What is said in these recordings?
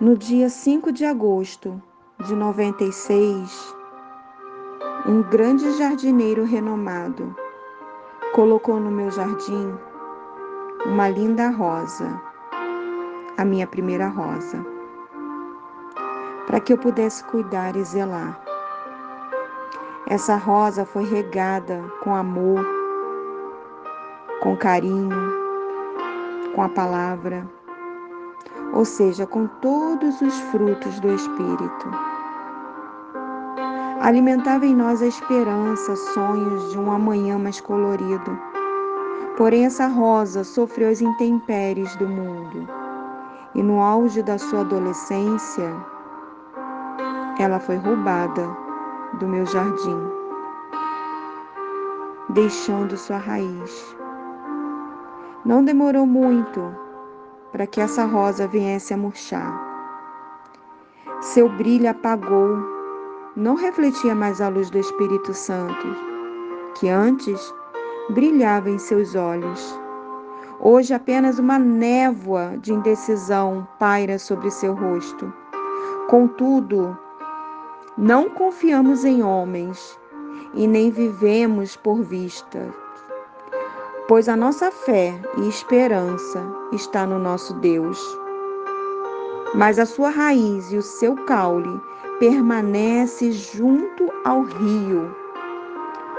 No dia 5 de agosto de 96, um grande jardineiro renomado colocou no meu jardim uma linda rosa, a minha primeira rosa, para que eu pudesse cuidar e zelar. Essa rosa foi regada com amor, com carinho, com a palavra ou seja, com todos os frutos do Espírito. Alimentava em nós a esperança, sonhos de um amanhã mais colorido. Porém, essa rosa sofreu as intempéries do mundo e, no auge da sua adolescência, ela foi roubada do meu jardim, deixando sua raiz. Não demorou muito para que essa rosa viesse a murchar. Seu brilho apagou, não refletia mais a luz do Espírito Santo, que antes brilhava em seus olhos. Hoje apenas uma névoa de indecisão paira sobre seu rosto. Contudo, não confiamos em homens e nem vivemos por vista pois a nossa fé e esperança está no nosso Deus. Mas a sua raiz e o seu caule permanece junto ao rio,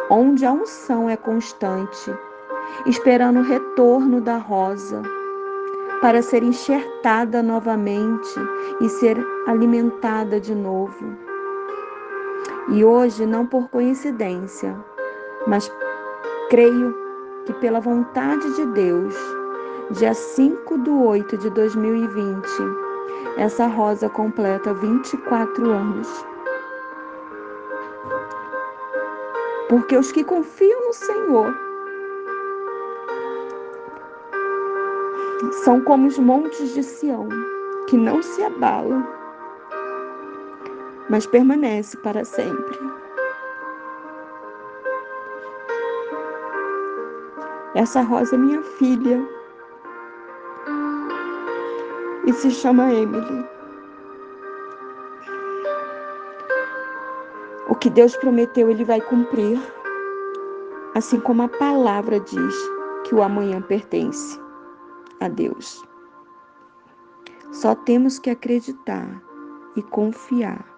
onde a unção é constante, esperando o retorno da rosa para ser enxertada novamente e ser alimentada de novo. E hoje, não por coincidência, mas creio que, pela vontade de Deus, dia 5 de 8 de 2020, essa rosa completa 24 anos. Porque os que confiam no Senhor são como os montes de Sião, que não se abalam, mas permanece para sempre. Essa rosa é minha filha e se chama Emily. O que Deus prometeu, Ele vai cumprir, assim como a palavra diz que o amanhã pertence a Deus. Só temos que acreditar e confiar